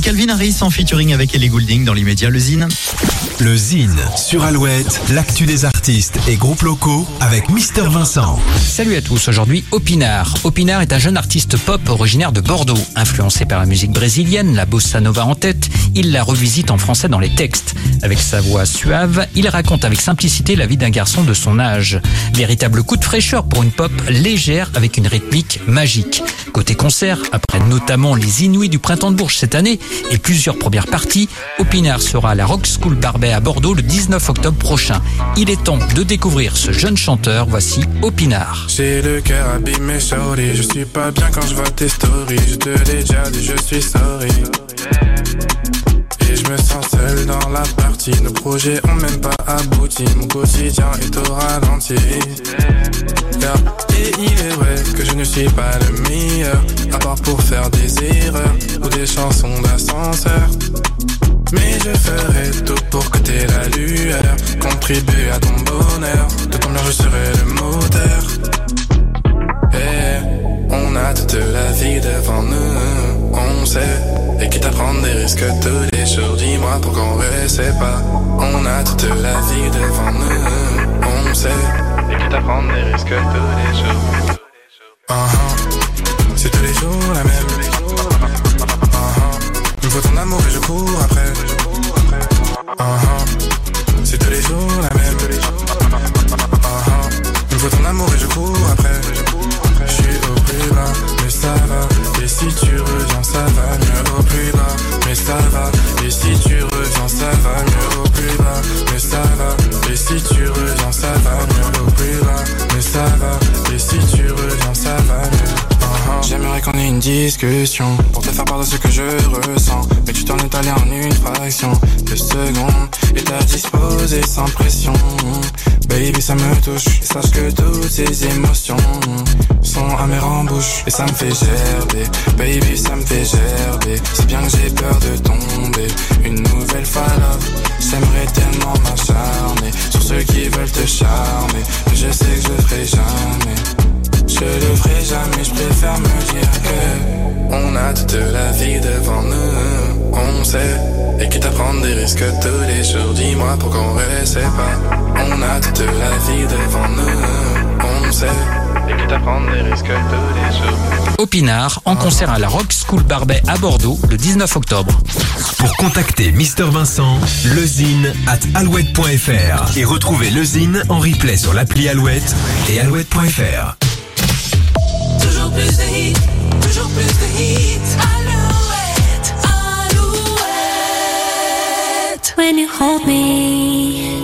Calvin Harris en featuring avec Ellie Goulding dans l'immédiat Le Zine. Le Zine sur Alouette, l'actu des artistes et groupes locaux avec Mister Vincent. Salut à tous, aujourd'hui Opinard. Opinard est un jeune artiste pop originaire de Bordeaux. Influencé par la musique brésilienne, la bossa nova en tête, il la revisite en français dans les textes. Avec sa voix suave, il raconte avec simplicité la vie d'un garçon de son âge. Véritable coup de fraîcheur pour une pop légère avec une rythmique magique. Côté concert, après notamment les Inuits du Printemps de Bourges cette année et plusieurs premières parties, Opinard sera à la Rock School Barbet à Bordeaux le 19 octobre prochain. Il est temps de découvrir ce jeune chanteur. Voici Opinard. J'ai le cœur abîmé, sorry. Je suis pas bien quand je vois tes stories. Je te l'ai déjà dit, je suis sorry. Et je me sens seul dans la partie. Nos projets ont même pas abouti. Mon quotidien est au ralenti. Suis pas le meilleur. À part pour faire des erreurs ou des chansons d'ascenseur. Mais je ferai tout pour que t'aies la lueur. Contribuer à ton bonheur. De combien je serai le moteur. Eh, on a toute la vie devant nous, on sait. Et quitte à prendre des risques tous les jours, dis-moi pourquoi on sait pas. On a toute la vie devant nous, on sait. Et quitte à prendre des risques tous les jours. Tous les jours la même. Uh-huh. Il me faut ton amour et je cours après. Uh-huh. C'est tous les jours la même. Uh-huh. Il me faut ton amour et je cours après. Je suis au plus bas, mais ça va. Et si tu reviens, ça va mieux au plus bas, mais ça va. Et si tu reviens, ça va mieux au plus bas, mais ça va. Et si tu Qu'on ait une discussion pour te faire part de ce que je ressens. Mais tu t'en es allé en une fraction de seconde et t'as disposé sans pression. Baby, ça me touche. Sache que toutes ces émotions sont amères en bouche et ça me fait gerber. Baby, ça me fait gerber. C'est bien que j'ai peur de tomber une nouvelle fois là. J'aimerais tellement m'acharner Toute la vie devant nous, on sait Et quitte à prendre des risques tous les jours. Dis-moi pourquoi on sait pas. On a toute la vie devant nous, on sait Et quitte à prendre des risques tous les jours. Opinard en concert à la Rock School Barbet à Bordeaux le 19 octobre. Pour contacter Mister Vincent, lezine at alouette.fr et retrouver lezine en replay sur l'appli Alouette et alouette.fr. when you hold me.